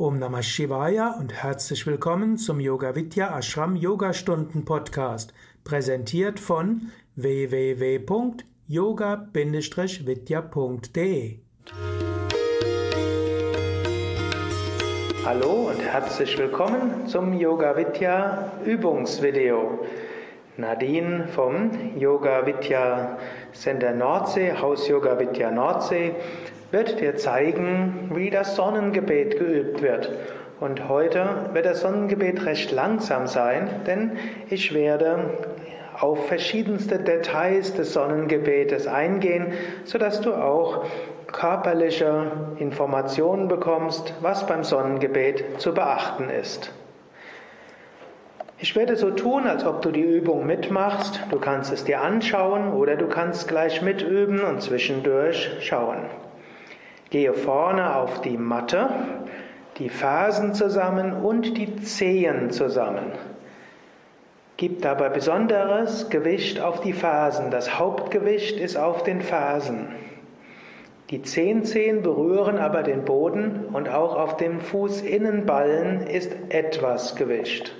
Om Namah Shivaya und herzlich willkommen zum Yoga Vidya Ashram Yogastunden Podcast, präsentiert von www.yoga-vidya.de. Hallo und herzlich willkommen zum Yoga Vidya Übungsvideo. Nadine vom Yoga Vidya Center Nordsee, Haus Yoga Vidya Nordsee, wird dir zeigen, wie das Sonnengebet geübt wird. Und heute wird das Sonnengebet recht langsam sein, denn ich werde auf verschiedenste Details des Sonnengebetes eingehen, sodass du auch körperliche Informationen bekommst, was beim Sonnengebet zu beachten ist. Ich werde so tun, als ob du die Übung mitmachst. Du kannst es dir anschauen oder du kannst gleich mitüben und zwischendurch schauen. Gehe vorne auf die Matte, die Fersen zusammen und die Zehen zusammen. Gib dabei besonderes Gewicht auf die Fersen. Das Hauptgewicht ist auf den Fersen. Die Zehenzehen berühren aber den Boden und auch auf dem Fußinnenballen ist etwas Gewicht.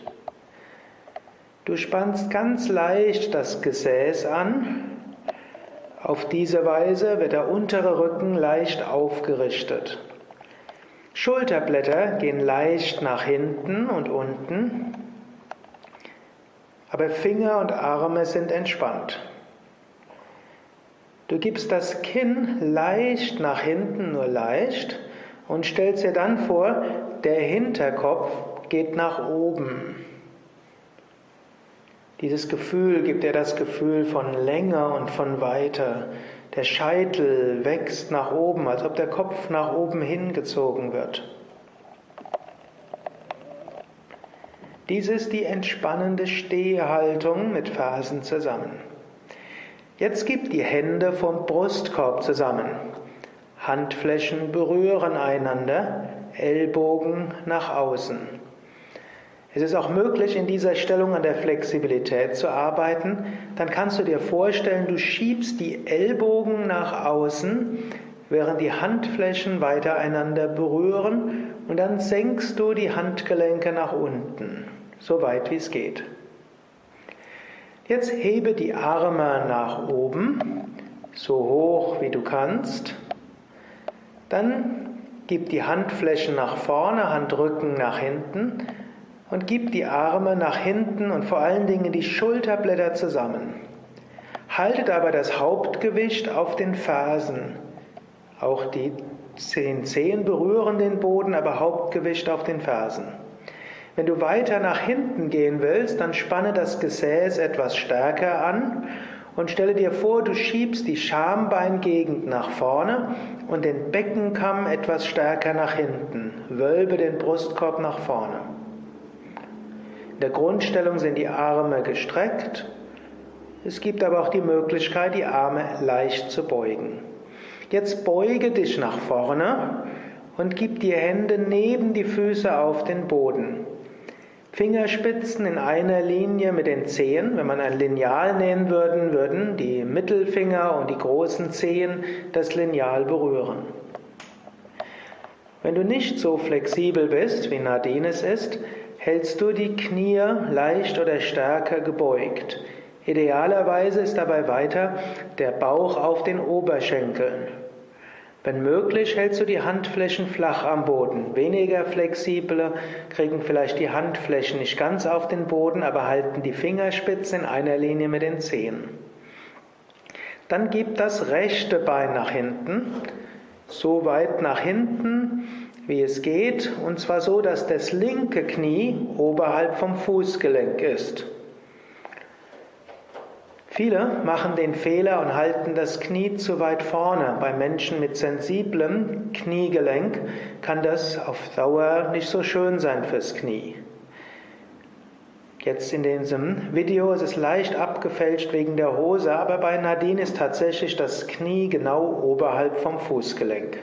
Du spannst ganz leicht das Gesäß an. Auf diese Weise wird der untere Rücken leicht aufgerichtet. Schulterblätter gehen leicht nach hinten und unten, aber Finger und Arme sind entspannt. Du gibst das Kinn leicht nach hinten, nur leicht, und stellst dir dann vor, der Hinterkopf geht nach oben. Dieses Gefühl gibt dir das Gefühl von länger und von weiter. Der Scheitel wächst nach oben, als ob der Kopf nach oben hingezogen wird. Dies ist die entspannende Stehhaltung mit Fersen zusammen. Jetzt gib die Hände vom Brustkorb zusammen. Handflächen berühren einander, Ellbogen nach außen. Es ist auch möglich, in dieser Stellung an der Flexibilität zu arbeiten. Dann kannst du dir vorstellen, du schiebst die Ellbogen nach außen, während die Handflächen weiter einander berühren und dann senkst du die Handgelenke nach unten, so weit wie es geht. Jetzt hebe die Arme nach oben, so hoch wie du kannst. Dann gib die Handflächen nach vorne, Handrücken nach hinten und gib die Arme nach hinten und vor allen Dingen die Schulterblätter zusammen. Halte dabei das Hauptgewicht auf den Fersen. Auch die zehn Zehen berühren den Boden, aber Hauptgewicht auf den Fersen. Wenn du weiter nach hinten gehen willst, dann spanne das Gesäß etwas stärker an und stelle dir vor, du schiebst die Schambeingegend nach vorne und den Beckenkamm etwas stärker nach hinten. Wölbe den Brustkorb nach vorne. In der Grundstellung sind die Arme gestreckt. Es gibt aber auch die Möglichkeit, die Arme leicht zu beugen. Jetzt beuge dich nach vorne und gib die Hände neben die Füße auf den Boden. Fingerspitzen in einer Linie mit den Zehen. Wenn man ein Lineal nähen würden, würden die Mittelfinger und die großen Zehen das Lineal berühren. Wenn du nicht so flexibel bist, wie Nadine es ist, hältst du die Knie leicht oder stärker gebeugt. Idealerweise ist dabei weiter der Bauch auf den Oberschenkeln. Wenn möglich, hältst du die Handflächen flach am Boden. Weniger flexible kriegen vielleicht die Handflächen nicht ganz auf den Boden, aber halten die Fingerspitzen in einer Linie mit den Zehen. Dann gib das rechte Bein nach hinten, so weit nach hinten, wie es geht, und zwar so, dass das linke Knie oberhalb vom Fußgelenk ist. Viele machen den Fehler und halten das Knie zu weit vorne. Bei Menschen mit sensiblem Kniegelenk kann das auf Dauer nicht so schön sein fürs Knie. Jetzt in diesem Video ist es leicht abgefälscht wegen der Hose, aber bei Nadine ist tatsächlich das Knie genau oberhalb vom Fußgelenk.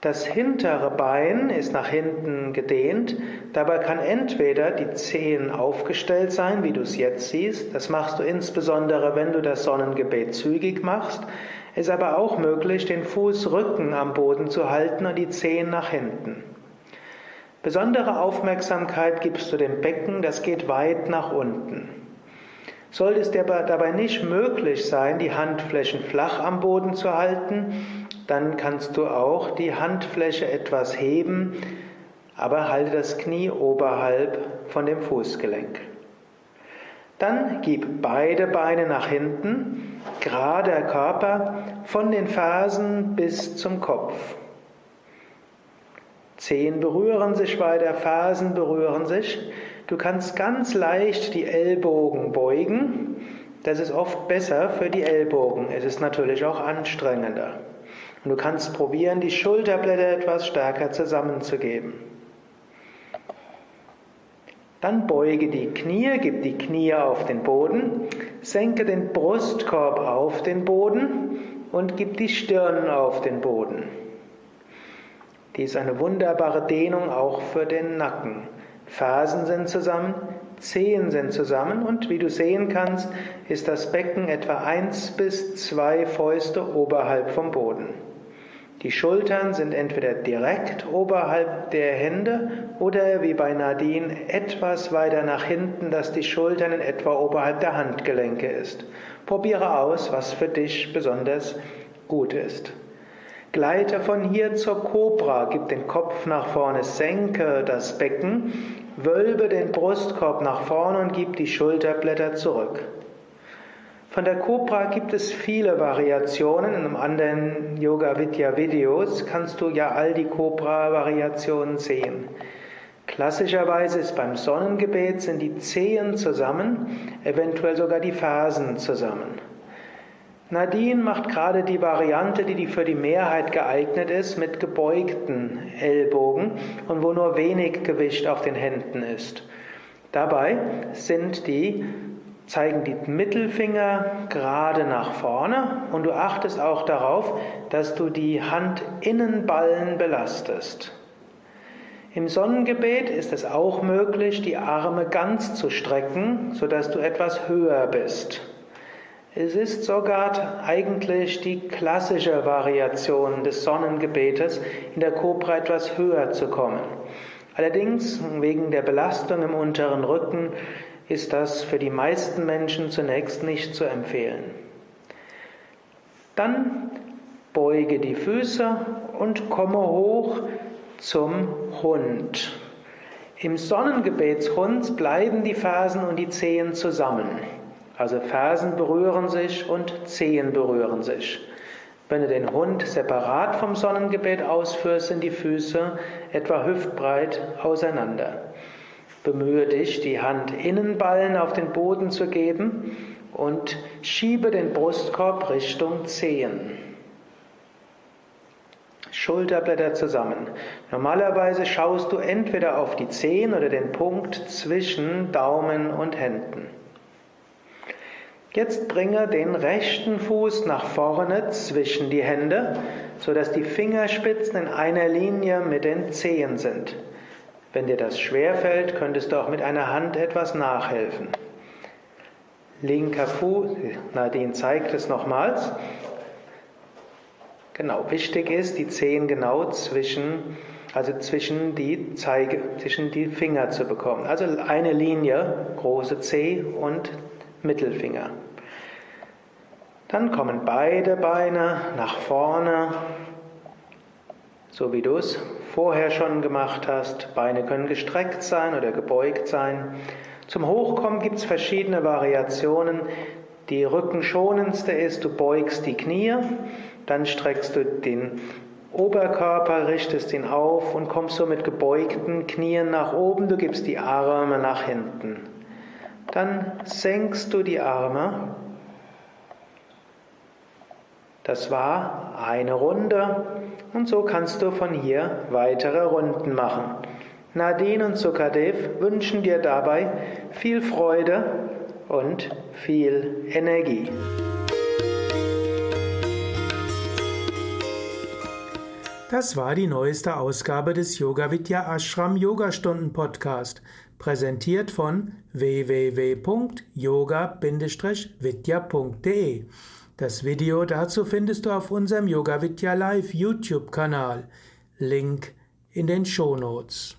Das hintere Bein ist nach hinten gedehnt. Dabei kann entweder die Zehen aufgestellt sein, wie du es jetzt siehst. Das machst du insbesondere, wenn du das Sonnengebet zügig machst. Ist aber auch möglich, den Fußrücken am Boden zu halten und die Zehen nach hinten. Besondere Aufmerksamkeit gibst du dem Becken, das geht weit nach unten. Sollte es dir dabei nicht möglich sein, die Handflächen flach am Boden zu halten, dann kannst du auch die Handfläche etwas heben, aber halte das Knie oberhalb von dem Fußgelenk. Dann gib beide Beine nach hinten, gerader Körper von den Fersen bis zum Kopf. Zehen berühren sich weiter, Fersen berühren sich. Du kannst ganz leicht die Ellbogen beugen. Das ist oft besser für die Ellbogen. Es ist natürlich auch anstrengender. Und du kannst probieren, die Schulterblätter etwas stärker zusammenzugeben. Dann beuge die Knie, gib die Knie auf den Boden, senke den Brustkorb auf den Boden und gib die Stirn auf den Boden. Dies ist eine wunderbare Dehnung auch für den Nacken. Fersen sind zusammen, Zehen sind zusammen und wie du sehen kannst, ist das Becken etwa eins bis zwei Fäuste oberhalb vom Boden. Die Schultern sind entweder direkt oberhalb der Hände oder wie bei Nadine etwas weiter nach hinten, dass die Schultern in etwa oberhalb der Handgelenke ist. Probiere aus, was für dich besonders gut ist. Gleite von hier zur Kobra, gib den Kopf nach vorne, senke das Becken, wölbe den Brustkorb nach vorne und gib die Schulterblätter zurück. Von der Cobra gibt es viele Variationen. In einem anderen Yoga Vidya Videos kannst du ja all die Cobra Variationen sehen. Klassischerweise ist beim Sonnengebet sind die Zehen zusammen, eventuell sogar die Fersen zusammen. Nadine macht gerade die Variante, die für die Mehrheit geeignet ist, mit gebeugten Ellbogen und wo nur wenig Gewicht auf den Händen ist. Dabei sind die zeigen die Mittelfinger gerade nach vorne und du achtest auch darauf, dass du die Handinnenballen belastest. Im Sonnengebet ist es auch möglich, die Arme ganz zu strecken, sodass du etwas höher bist. Es ist sogar eigentlich die klassische Variation des Sonnengebetes, in der Kobra etwas höher zu kommen. Allerdings wegen der Belastung im unteren Rücken ist das für die meisten Menschen zunächst nicht zu empfehlen. Dann beuge die Füße und komme hoch zum Hund. Im Sonnengebetshund bleiben die Fersen und die Zehen zusammen. Also Fersen berühren sich und Zehen berühren sich. Wenn du den Hund separat vom Sonnengebet ausführst, sind die Füße etwa hüftbreit auseinander. Bemühe dich, die Handinnenballen auf den Boden zu geben und schiebe den Brustkorb Richtung Zehen. Schulterblätter zusammen. Normalerweise schaust du entweder auf die Zehen oder den Punkt zwischen Daumen und Händen. Jetzt bringe den rechten Fuß nach vorne zwischen die Hände, sodass die Fingerspitzen in einer Linie mit den Zehen sind. Wenn dir das schwerfällt, könntest du auch mit einer Hand etwas nachhelfen. Linker Fuß, Nadine zeigt es nochmals. Genau, wichtig ist, die Zehen genau zwischen, also zwischen die Zeige, zwischen die Finger zu bekommen. Also eine Linie, große Zeh und Mittelfinger. Dann kommen beide Beine nach vorne, so wie du es vorher schon gemacht hast. Beine können gestreckt sein oder gebeugt sein. Zum Hochkommen gibt es verschiedene Variationen. Die rückenschonendste ist, du beugst die Knie, dann streckst du den Oberkörper, richtest ihn auf und kommst so mit gebeugten Knien nach oben. Du gibst die Arme nach hinten. Dann senkst du die Arme das war eine Runde und so kannst du von hier weitere Runden machen. Nadine und Sukadev wünschen dir dabei viel Freude und viel Energie. Das war die neueste Ausgabe des Yoga Vidya Ashram Yogastunden Podcast, präsentiert von www.yoga-vidya.de. Das Video dazu findest du auf unserem Yoga Vidya Live YouTube Kanal. Link in den Show Notes.